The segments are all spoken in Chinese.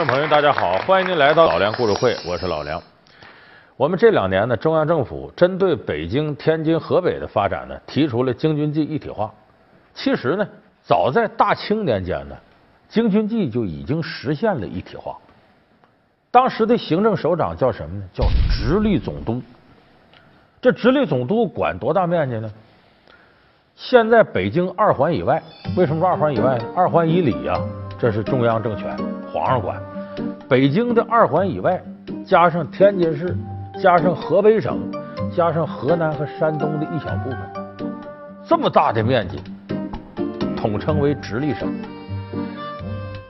观众朋友，大家好，欢迎您来到老梁故事会，我是老梁。我们这两年呢，中央政府针对北京、天津、河北的发展呢，提出了京津冀一体化。其实呢，早在大清年间呢，京津冀就已经实现了一体化。当时的行政首长叫什么呢？叫直隶总督。这直隶总督管多大面积呢？现在北京二环以外，为什么二环以外？二环以里呀，这是中央政权，皇上管。北京的二环以外，加上天津市，加上河北省，加上河南和山东的一小部分，这么大的面积，统称为直隶省。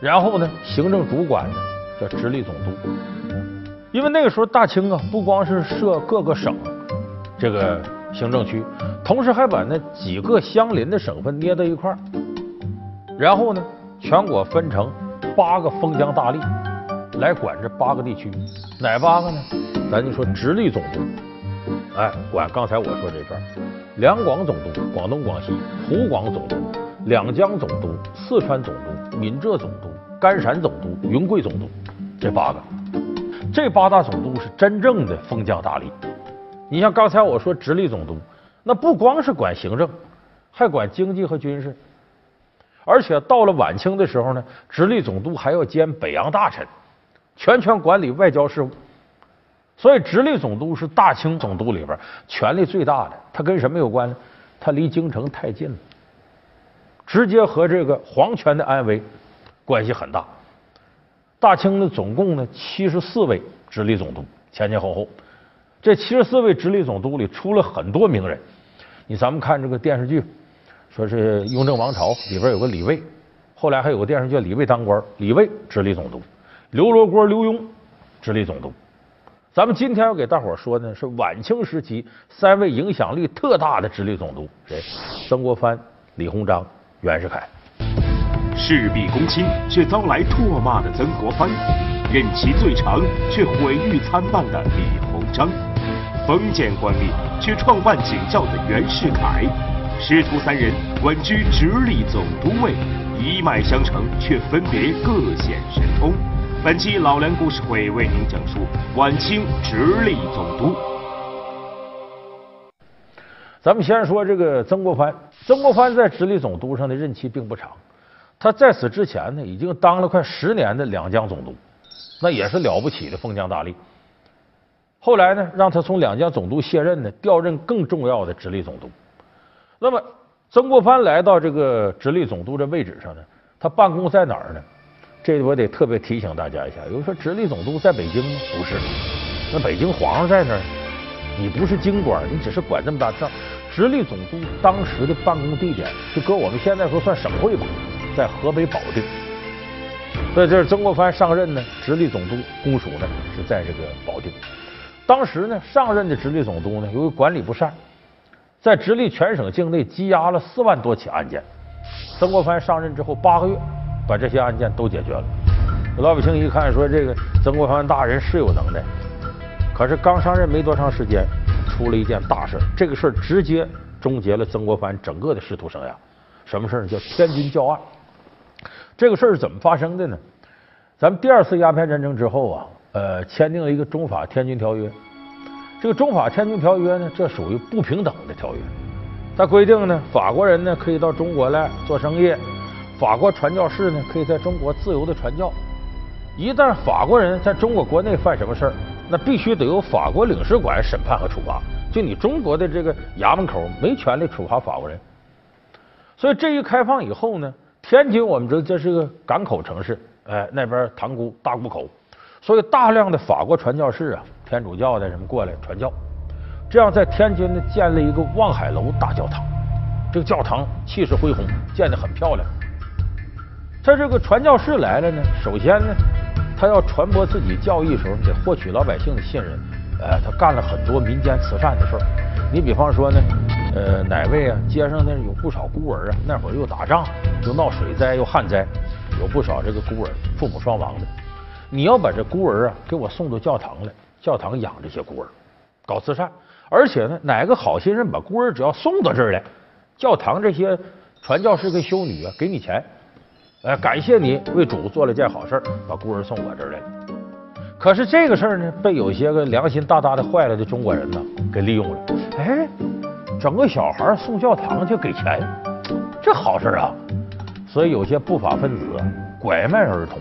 然后呢，行政主管呢叫直隶总督。因为那个时候大清啊，不光是设各个省这个行政区。同时还把那几个相邻的省份捏到一块儿，然后呢，全国分成八个封疆大吏来管这八个地区，哪八个呢？咱就说直隶总督，哎，管刚才我说这边，两广总督，广东、广西；湖广总督，两江总督，四川总督，闽浙总督，甘陕总督，云贵总督，这八个，这八大总督是真正的封疆大吏。你像刚才我说直隶总督。那不光是管行政，还管经济和军事，而且到了晚清的时候呢，直隶总督还要兼北洋大臣，全权管理外交事务。所以，直隶总督是大清总督里边权力最大的。他跟什么有关呢？他离京城太近了，直接和这个皇权的安危关系很大。大清呢，总共呢七十四位直隶总督，前前后后。这七十四位直隶总督里出了很多名人，你咱们看这个电视剧，说是《雍正王朝》里边有个李卫，后来还有个电视剧《李卫当官》，李卫直隶总督，刘罗锅刘墉直隶总督。咱们今天要给大伙说呢，是晚清时期三位影响力特大的直隶总督，谁？曾国藩、李鸿章、袁世凯。事必躬亲却遭来唾骂的曾国藩，任期最长却毁誉参半的李鸿章。封建官吏却创办警校的袁世凯，师徒三人稳居直隶总督位，一脉相承，却分别各显神通。本期老梁故事会为您讲述晚清直隶总督。咱们先说这个曾国藩，曾国藩在直隶总督上的任期并不长，他在此之前呢，已经当了快十年的两江总督，那也是了不起的封疆大吏。后来呢，让他从两江总督卸任呢，调任更重要的直隶总督。那么，曾国藩来到这个直隶总督这位置上呢，他办公在哪儿呢？这我得特别提醒大家一下。有人说直隶总督在北京吗？不是，那北京皇上在那儿，你不是京官，你只是管这么大事儿。直隶总督当时的办公地点，就搁我们现在说算省会吧，在河北保定。所以这是曾国藩上任呢，直隶总督公署呢是在这个保定。当时呢，上任的直隶总督呢，由于管理不善，在直隶全省境内积压了四万多起案件。曾国藩上任之后八个月，把这些案件都解决了。老百姓一看，说这个曾国藩大人是有能耐，可是刚上任没多长时间，出了一件大事这个事儿直接终结了曾国藩整个的仕途生涯。什么事儿呢？叫天津教案。这个事儿是怎么发生的呢？咱们第二次鸦片战争之后啊。呃，签订了一个中法天津条约。这个中法天津条约呢，这属于不平等的条约。它规定呢，法国人呢可以到中国来做生意，法国传教士呢可以在中国自由的传教。一旦法国人在中国国内犯什么事儿，那必须得由法国领事馆审判和处罚。就你中国的这个衙门口没权利处罚法国人。所以这一开放以后呢，天津我们知道这是个港口城市，哎，那边塘沽大沽口。所以，大量的法国传教士啊，天主教的什么过来传教，这样在天津呢建了一个望海楼大教堂。这个教堂气势恢宏，建得很漂亮。他这个传教士来了呢，首先呢，他要传播自己教义的时候，得获取老百姓的信任。呃，他干了很多民间慈善的事儿。你比方说呢，呃，哪位啊？街上那有不少孤儿啊，那会儿又打仗，又闹水灾，又旱灾，有不少这个孤儿，父母双亡的。你要把这孤儿啊给我送到教堂来，教堂养这些孤儿，搞慈善。而且呢，哪个好心人把孤儿只要送到这儿来，教堂这些传教士跟修女啊给你钱，哎，感谢你为主做了件好事，把孤儿送我这儿来了。可是这个事儿呢，被有些个良心大大的坏了的中国人呢给利用了。哎，整个小孩送教堂去给钱，这好事啊！所以有些不法分子拐卖儿童，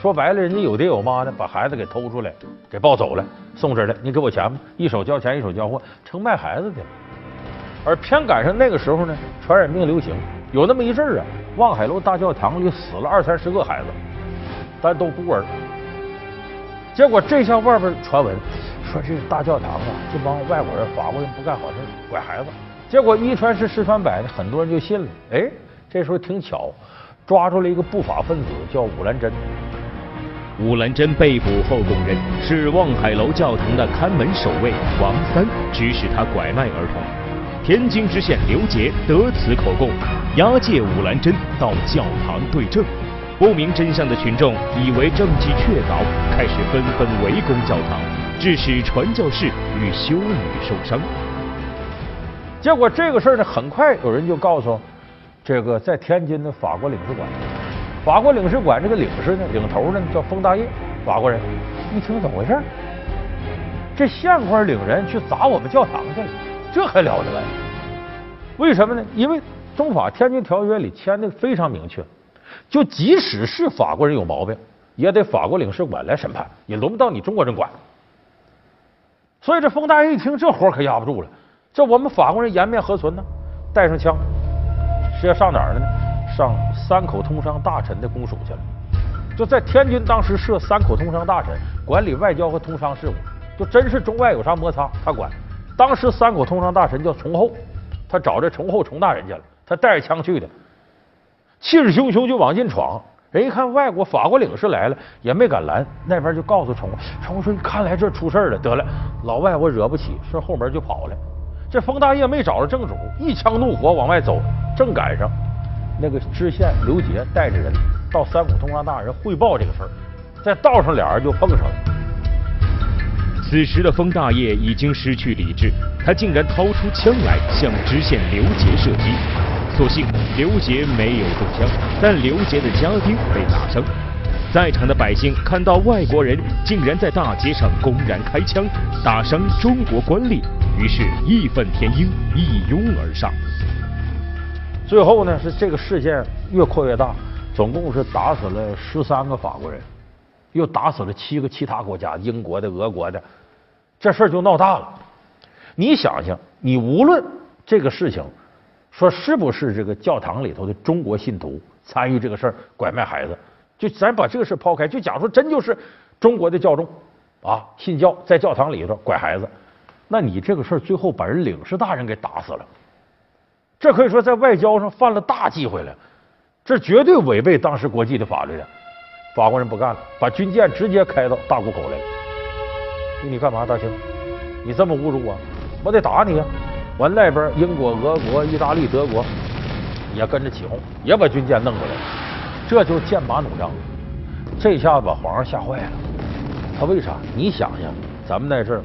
说白了，人家有爹有妈的，把孩子给偷出来，给抱走了，送这儿来，你给我钱吧，一手交钱一手交货，成卖孩子的了。而偏赶上那个时候呢，传染病流行，有那么一阵儿啊，望海楼大教堂里死了二三十个孩子，但都孤儿。结果这下外边传闻说这大教堂啊，这帮外国人、法国人不干好事，拐孩子。结果一传十，十传百，很多人就信了。哎，这时候挺巧，抓住了一个不法分子，叫武兰珍。武兰珍被捕后供认，是望海楼教堂的看门守卫王三指使他拐卖儿童。天津知县刘杰得此口供，押解武兰珍到教堂对证。不明真相的群众以为证据确凿，开始纷纷围攻教堂，致使传教士与修女受伤。结果这个事儿呢，很快有人就告诉这个在天津的法国领事馆。法国领事馆这个领事呢，领头呢叫封大业，法国人。一听怎么回事？这县官领人去砸我们教堂去了，这还了得呀？为什么呢？因为中法天津条约里签的非常明确。就即使是法国人有毛病，也得法国领事馆来审判，也轮不到你中国人管。所以这封大爷一听，这活可压不住了。这我们法国人颜面何存呢？带上枪是要上哪儿了呢？上三口通商大臣的公署去了。就在天津，当时设三口通商大臣，管理外交和通商事务。就真是中外有啥摩擦，他管。当时三口通商大臣叫崇厚，他找这崇厚崇大人去了，他带着枪去的。气势汹汹就往进闯，人一看外国法国领事来了，也没敢拦，那边就告诉崇崇说：“看来这出事了，得了，老外我惹不起，顺后门就跑了。”这冯大业没找着正主，一腔怒火往外走，正赶上那个知县刘杰带着人到三浦通商大人汇报这个事儿，在道上俩人就碰上了。此时的封大业已经失去理智，他竟然掏出枪来向知县刘杰射击。所幸刘杰没有中枪，但刘杰的家丁被打伤。在场的百姓看到外国人竟然在大街上公然开枪，打伤中国官吏，于是义愤填膺，一拥而上。最后呢，是这个事件越扩越大，总共是打死了十三个法国人，又打死了七个其他国家，英国的、俄国的，这事儿就闹大了。你想想，你无论这个事情。说是不是这个教堂里头的中国信徒参与这个事儿拐卖孩子？就咱把这个事抛开，就假如说真就是中国的教众啊信教在教堂里头拐孩子，那你这个事儿最后把人领事大人给打死了，这可以说在外交上犯了大忌讳了，这绝对违背当时国际的法律的。法国人不干了，把军舰直接开到大沽口来了。你干嘛，大清？你这么侮辱我，我得打你呀！完那边，英国、俄国、意大利、德国也跟着起哄，也把军舰弄过来了，这就剑拔弩张。这下子把皇上吓坏了。他为啥？你想想，咱们在这儿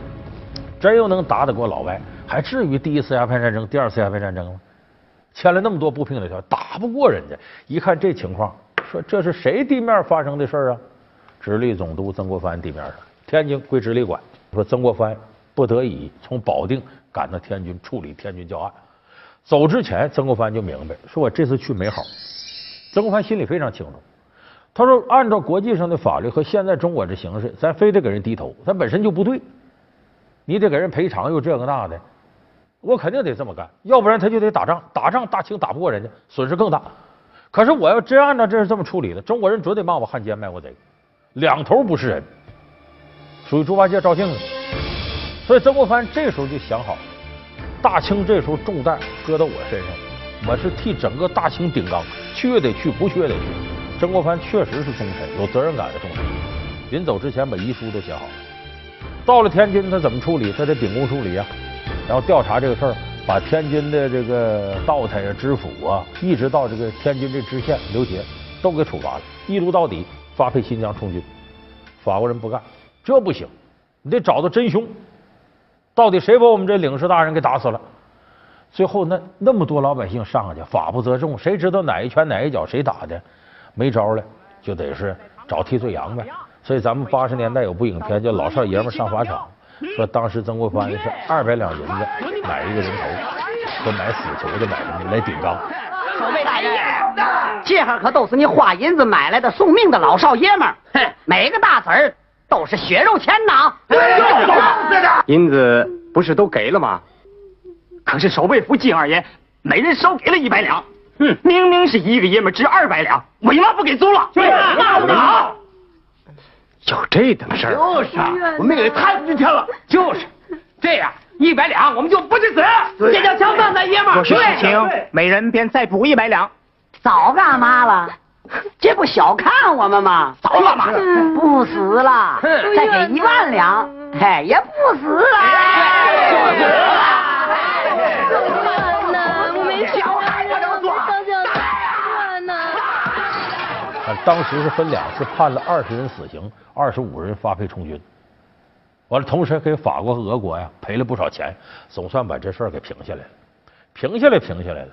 真又能打得过老外，还至于第一次鸦片战争、第二次鸦片战争吗？签了那么多不平等条约，打不过人家。一看这情况，说这是谁地面发生的事儿啊？直隶总督曾国藩地面上，天津归直隶管。说曾国藩不得已从保定。赶到天津处理天津教案，走之前，曾国藩就明白，说我这次去没好。曾国藩心里非常清楚，他说按照国际上的法律和现在中国这形势，咱非得给人低头，咱本身就不对，你得给人赔偿又这个那的，我肯定得这么干，要不然他就得打仗，打仗大清打不过人家，损失更大。可是我要真按照这是这么处理的，中国人准得骂我汉奸卖国贼，两头不是人，属于猪八戒照镜子。所以曾国藩这时候就想好，大清这时候重担搁到我身上，我是替整个大清顶缸，去也得去，不去也得去。曾国藩确实是忠臣，有责任感的忠臣。临走之前把遗书都写好了，到了天津他怎么处理？他得秉公处理啊，然后调查这个事儿，把天津的这个道台啊、知府啊，一直到这个天津这知县刘杰都给处罚了，一撸到底，发配新疆充军。法国人不干，这不行，你得找到真凶。到底谁把我们这领事大人给打死了？最后那那么多老百姓上去，法不责众，谁知道哪一拳哪一脚谁打的？没招了，就得是找替罪羊呗。所以咱们八十年代有部影片叫《老少爷们上法场》，说当时曾国藩是二百两银子买一个人头，说买死囚的买什么来顶缸。守备大爷，这哈可都是你花银子买来的送命的老少爷们儿，哼，每个大子儿都是血肉钱呐。银子不是都给了吗？可是守备府金二爷每人少给了一百两，哼，明明是一个爷们值二百两，为嘛不给足了？对，那不好。有这等事儿？就是啊，我们也太不值钱了。就是这样，一百两我们就不去死，这叫强壮咱爷们儿。若是实情，每人便再补一百两。早干嘛了？这不小看我们吗？早干嘛了？不死了，再给一万两，嘿，也不死了。不死了。当时是分两次判了二十人死刑，二十五人发配充军。完了，同时给法国和俄国呀赔了不少钱，总算把这事儿给平下来了。平下来，平下来了。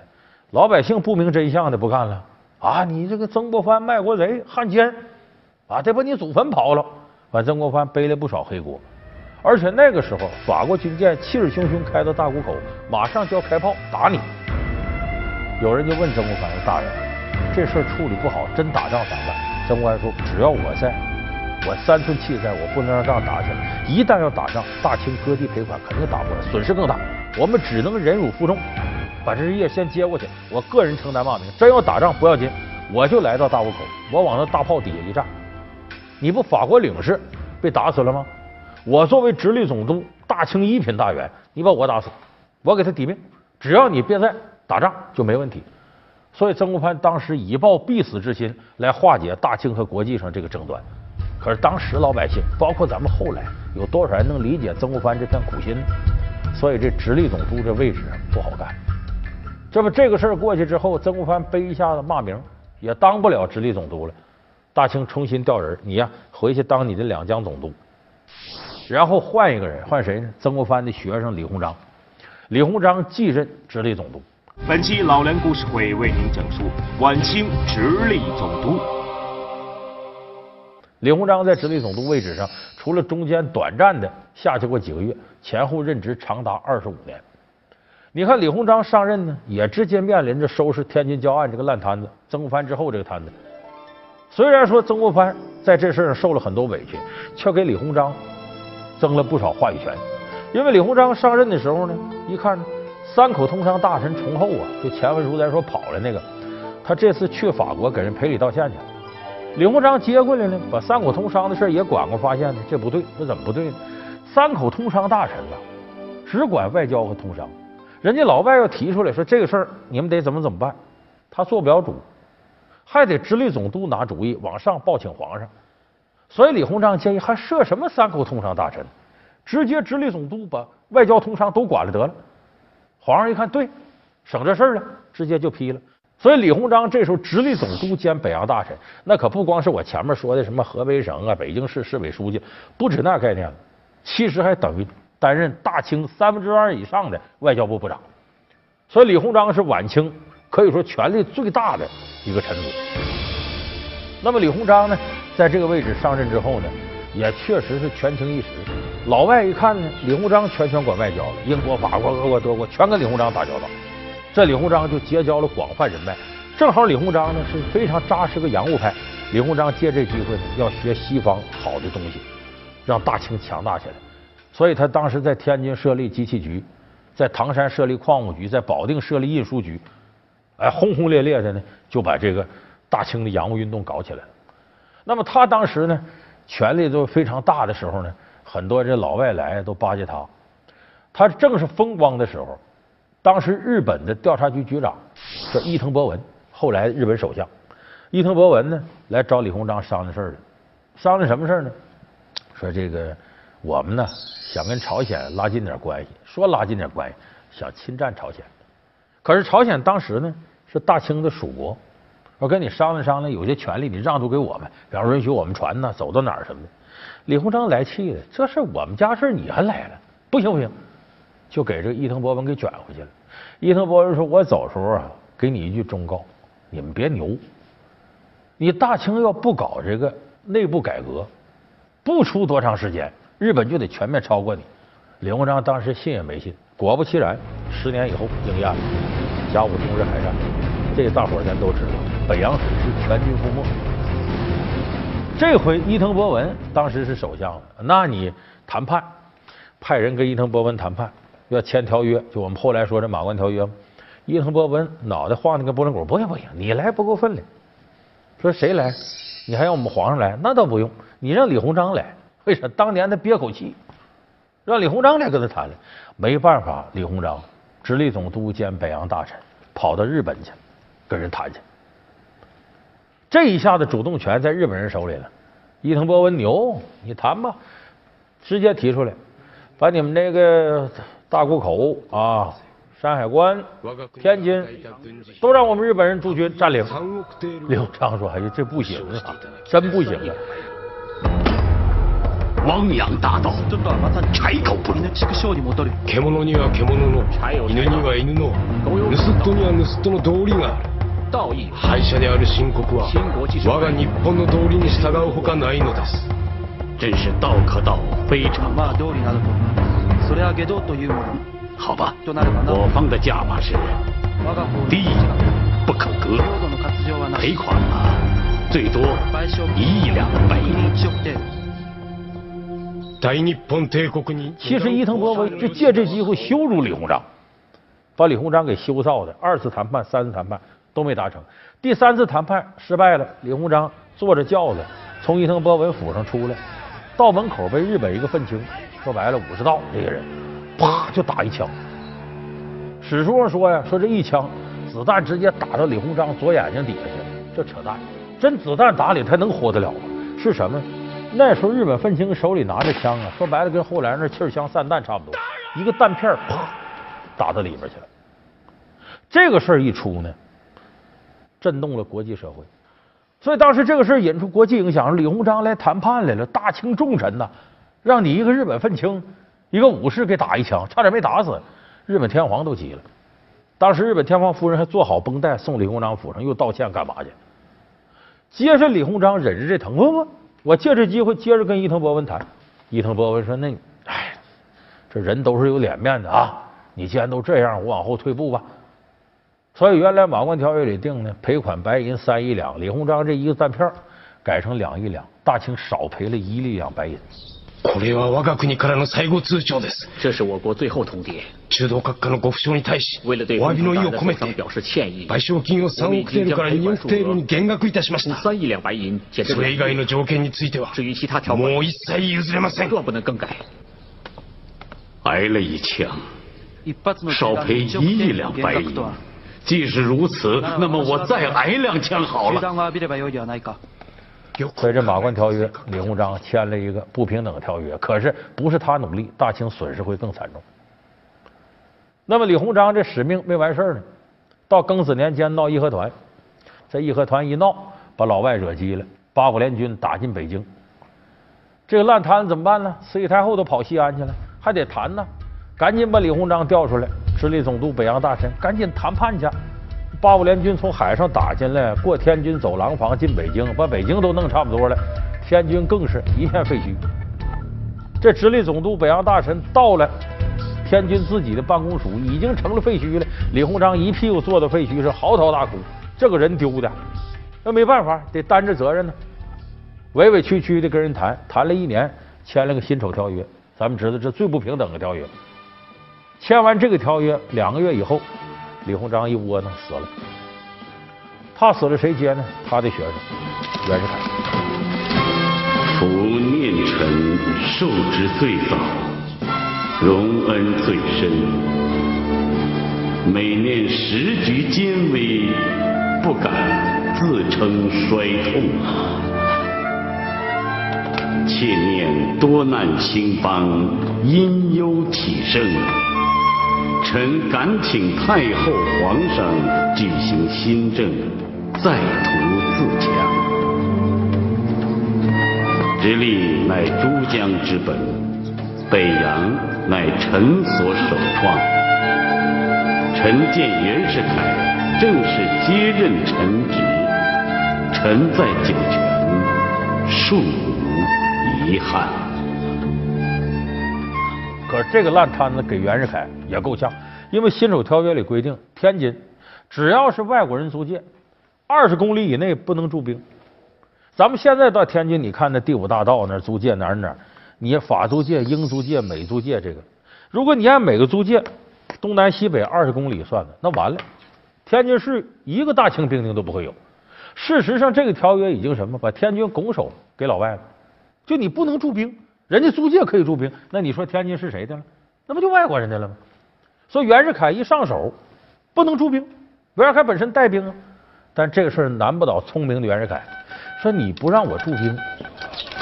老百姓不明真相的不干了啊！你这个曾国藩卖国贼、汉奸啊，得把你祖坟刨了。把，曾国藩背了不少黑锅。而且那个时候，法国军舰气势汹汹开到大沽口，马上就要开炮打你。有人就问曾国藩说大人，这事儿处理不好，真打仗咋办？曾国藩说：“只要我在，我三寸气在，我不能让仗打起来。一旦要打仗，大清割地赔款肯定打不了，损失更大。我们只能忍辱负重，把这业先接过去。我个人承担骂名。真要打仗不要紧，我就来到大沽口，我往那大炮底下一站，你不法国领事被打死了吗？我作为直隶总督，大清一品大员，你把我打死，我给他抵命。只要你别在打仗，就没问题。”所以曾国藩当时以报必死之心来化解大清和国际上这个争端，可是当时老百姓，包括咱们后来，有多少人能理解曾国藩这片苦心呢？所以这直隶总督这位置不好干。这不这个事儿过去之后，曾国藩背一下子骂名，也当不了直隶总督了。大清重新调人，你呀回去当你的两江总督，然后换一个人，换谁呢？曾国藩的学生李鸿章，李鸿章继任直隶总督。本期老梁故事会为您讲述晚清直隶总督李鸿章在直隶总督位置上，除了中间短暂的下去过几个月，前后任职长达二十五年。你看李鸿章上任呢，也直接面临着收拾天津教案这个烂摊子，曾国藩之后这个摊子。虽然说曾国藩在这事上受了很多委屈，却给李鸿章增了不少话语权。因为李鸿章上任的时候呢，一看呢。三口通商大臣崇厚啊，就前文书咱说跑了那个，他这次去法国给人赔礼道歉去了。李鸿章接过来呢，把三口通商的事也管过，发现呢这不对，这怎么不对呢？三口通商大臣呐，只管外交和通商，人家老外要提出来说这个事儿，你们得怎么怎么办，他做不了主，还得直隶总督拿主意，往上报请皇上。所以李鸿章建议还设什么三口通商大臣，直接直隶总督把外交通商都管了得了。皇上一看，对，省这事了，直接就批了。所以李鸿章这时候直隶总督兼北洋大臣，那可不光是我前面说的什么河北省啊、北京市市委书记，不止那概念了。其实还等于担任大清三分之二以上的外交部部长。所以李鸿章是晚清可以说权力最大的一个臣子。那么李鸿章呢，在这个位置上任之后呢，也确实是权倾一时。老外一看呢，李鸿章全权管外交了，英国、法国、俄国、德国全跟李鸿章打交道，这李鸿章就结交了广泛人脉。正好李鸿章呢是非常扎实个洋务派，李鸿章借这机会呢要学西方好的东西，让大清强大起来。所以他当时在天津设立机器局，在唐山设立矿务局，在保定设立印书局，哎，轰轰烈烈的呢就把这个大清的洋务运动搞起来了。那么他当时呢权力都非常大的时候呢。很多这老外来都巴结他，他正是风光的时候。当时日本的调查局局长叫伊藤博文，后来日本首相伊藤博文呢来找李鸿章商量事儿了。商量什么事儿呢？说这个我们呢想跟朝鲜拉近点关系，说拉近点关系，想侵占朝鲜。可是朝鲜当时呢是大清的属国，我跟你商量商量，有些权利你让渡给我们，比方允许我们船呢走到哪儿什么的。李鸿章来气了，这是我们家事你还来了？不行不行，就给这个伊藤博文给卷回去了。伊藤博文说：“我走时候啊，给你一句忠告，你们别牛，你大清要不搞这个内部改革，不出多长时间，日本就得全面超过你。李鸿章当时信也没信，果不其然，十年以后应验了。甲午中日海战，这大伙儿咱都知道，北洋水师全军覆没。这回伊藤博文当时是首相了，那你谈判，派人跟伊藤博文谈判，要签条约，就我们后来说这马关条约嘛。伊藤博文脑袋晃的跟拨浪鼓，不行不行，你来不够分量。说谁来？你还让我们皇上来？那倒不用，你让李鸿章来。为啥？当年他憋口气，让李鸿章来跟他谈了。没办法，李鸿章直隶总督兼北洋大臣，跑到日本去跟人谈去。这一下子主动权在日本人手里了。伊藤博文牛，你谈吧，直接提出来，把你们那个大沽口啊、山海关、天津都让我们日本人驻军占领。李鸿章说：“哎呀，这不行啊，真不行啊！汪洋大盗，柴口不入。獣には獣の、犬には犬の、盗人には盗人の道理がある。 道义敗者である秦国は、我が日本の道理に従うほかないのです。真是道可道，非常まあ道理などとそれは下道というもの好吧。となればな我方的价码是我が方地不可割，領土の割譲はな赔款嘛，最多賠償一亿两白银。 1億程度大日本帝国に、其实伊藤博文就借这机会羞辱李鸿章，把李鸿章给羞臊的。二次谈判、三次谈判 都没达成，第三次谈判失败了。李鸿章坐着轿子从伊藤博文府上出来，到门口被日本一个愤青，说白了武士道这个人，啪就打一枪。史书上说呀，说这一枪子弹直接打到李鸿章左眼睛底下去了，这扯淡，真子弹打里他能活得了吗？是什么？那时候日本愤青手里拿着枪啊，说白了跟后来那气枪散弹差不多，一个弹片啪打到里边去了。这个事儿一出呢，震动了国际社会，所以当时这个事引出国际影响，李鸿章来谈判来了，大清重臣呐，让你一个日本愤青，一个武士给打一枪，差点没打死，日本天皇都急了。当时日本天皇夫人还做好绷带送李鸿章府上，又道歉干嘛去？接着李鸿章忍着这疼，不不，我借这机会接着跟伊藤博文谈。伊藤博文说：“那，哎，这人都是有脸面的啊，你既然都这样，我往后退步吧。”所以原来马关条约里定的赔款白银三亿两，李鸿章这一个弹片改成两亿两，大清少赔了一亿两白银。これは我が国からの最後通帳です。这是我国最后通牒，中道閣下のご負傷に対し、为了对お詫びの意を込めて、工厂大的受伤表示歉意，賠償金を3億テールから2億テールに減額いたしました。从三亿两白银减至それ以外の条件については、至于其他条款もう一切譲れません。断不能更改。挨了一枪，一発の少赔一亿两白银。 既是如此，那么我再挨两枪好了。銃弾を浴びればよいではないか所以这马关条约，李鸿章签了一个不平等条约，可是不是他努力，大清损失会更惨重。那么李鸿章这使命没完事儿呢，到庚子年间闹义和团，这义和团一闹，把老外惹急了，八国联军打进北京，这个烂摊子怎么办呢？慈禧太后都跑西安去了，还得谈呢，赶紧把李鸿章调出来， 直隶总督、北洋大臣，赶紧谈判去。八国联军从海上打进来，过天津走廊坊进北京，把北京都弄差不多了，天津更是一片废墟。这直隶总督、北洋大臣到了天津自己的办公署，已经成了废墟了。李鸿章一屁股坐到废墟上，嚎啕大哭。这个人丢的，那没办法，得担着责任呢。委委屈屈的跟人谈，谈了一年，签了个辛丑条约。咱们知道这最不平等的条约。签完这个条约，两个月以后。李鸿章一窝囊死了，他死了谁接呢？他的学生袁世凯。夫念臣受之最早，荣恩最深。每念时局艰危，不敢自称衰痛。切念多难兴邦，因忧体盛。臣敢请太后、皇上举行新政，再图自强。直隶乃珠江之本，北洋乃臣所首创。臣见袁世凯正式接任臣职，臣在九泉，恕无遗憾。这个烂摊子给袁世凯也够呛，因为辛丑条约里规定，天津只要是外国人租界，二十公里以内不能驻兵。咱们现在到天津，你看那第五大道那租界哪儿哪儿，你法租界、英租界、美租界，这个如果你按每个租界东南西北二十公里算的，那完了，天津市一个大清兵丁都不会有。事实上，这个条约已经什么，把天津拱手给老外了，就你不能驻兵。人家租界可以驻兵，那你说天津是谁的了？那不就外国人的了吗？所以袁世凯一上手，不能驻兵。袁世凯本身带兵啊，但这个事儿难不倒聪明的袁世凯。说你不让我驻兵，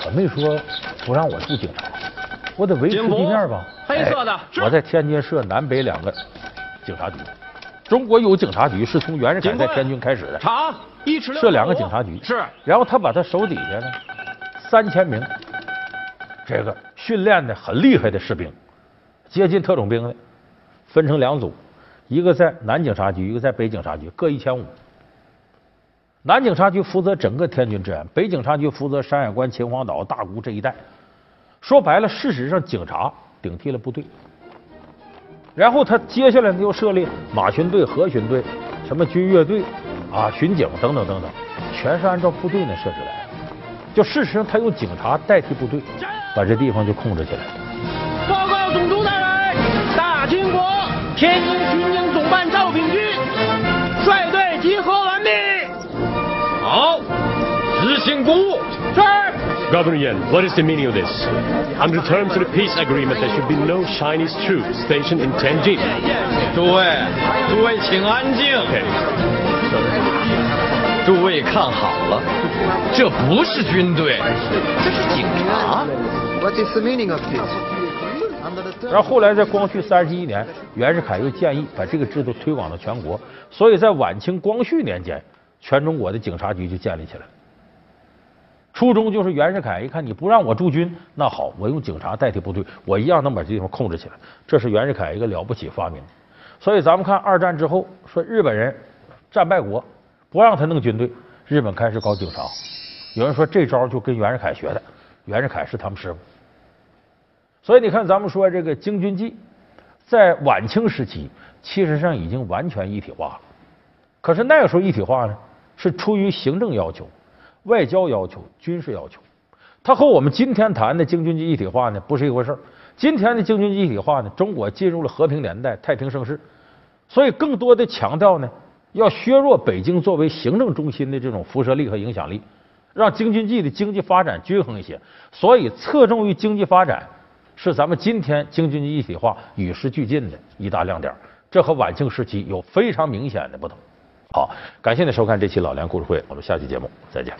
我没说不让我驻警察，我得维持地面吧。黑色的，我在天津设南北两个警察局。中国有警察局是从袁世凯在天津开始的。长一尺设两个警察局是，然后他把他手底下呢三千名。这个训练的很厉害的士兵，接近特种兵的，分成两组，一个在南警察局，一个在北警察局，各一千五。南警察局负责整个天津治安，北警察局负责山海关、秦皇岛、大沽这一带。说白了，事实上警察顶替了部队。然后他接下来又设立马巡队、河巡队、什么军乐队啊、巡警等等等等，全是按照部队那设置来的。就事实上，他用警察代替部队。把这地方就控制起来。报告总督大人，大清国天津巡警总办赵秉钧率队集合完毕。好，执行公务。是。Governor Yan, what is the meaning of this? Under the terms of the peace agreement, there should be no Chinese troops stationed in Tianjin. 诸位，诸位请安静。诸位看好了，这不是军队，这是警察。What is the meaning of it 然后后来在光绪三十一年，袁世凯又建议把这个制度推广到全国，所以在晚清光绪年间，全中国的警察局就建立起来。初衷就是袁世凯一看你不让我驻军，那好，我用警察代替部队，我一样能把这地方控制起来。这是袁世凯一个了不起发明。所以咱们看二战之后，说日本人战败国不让他弄军队，日本开始搞警察。有人说这招就跟袁世凯学的，袁世凯是他们师傅。所以你看，咱们说这个京军冀，在晚清时期，其实上已经完全一体化了。可是那个时候一体化呢，是出于行政要求、外交要求、军事要求。它和我们今天谈的京军冀一体化呢，不是一回事儿。今天的京军冀一体化呢，中国进入了和平年代、太平盛世，所以更多的强调呢，要削弱北京作为行政中心的这种辐射力和影响力，让京津冀的经济发展均衡一些。所以侧重于经济发展。是咱们今天京津冀一体化与时俱进的一大亮点，这和晚清时期有非常明显的不同。好，感谢您收看这期老梁故事会，我们下期节目再见。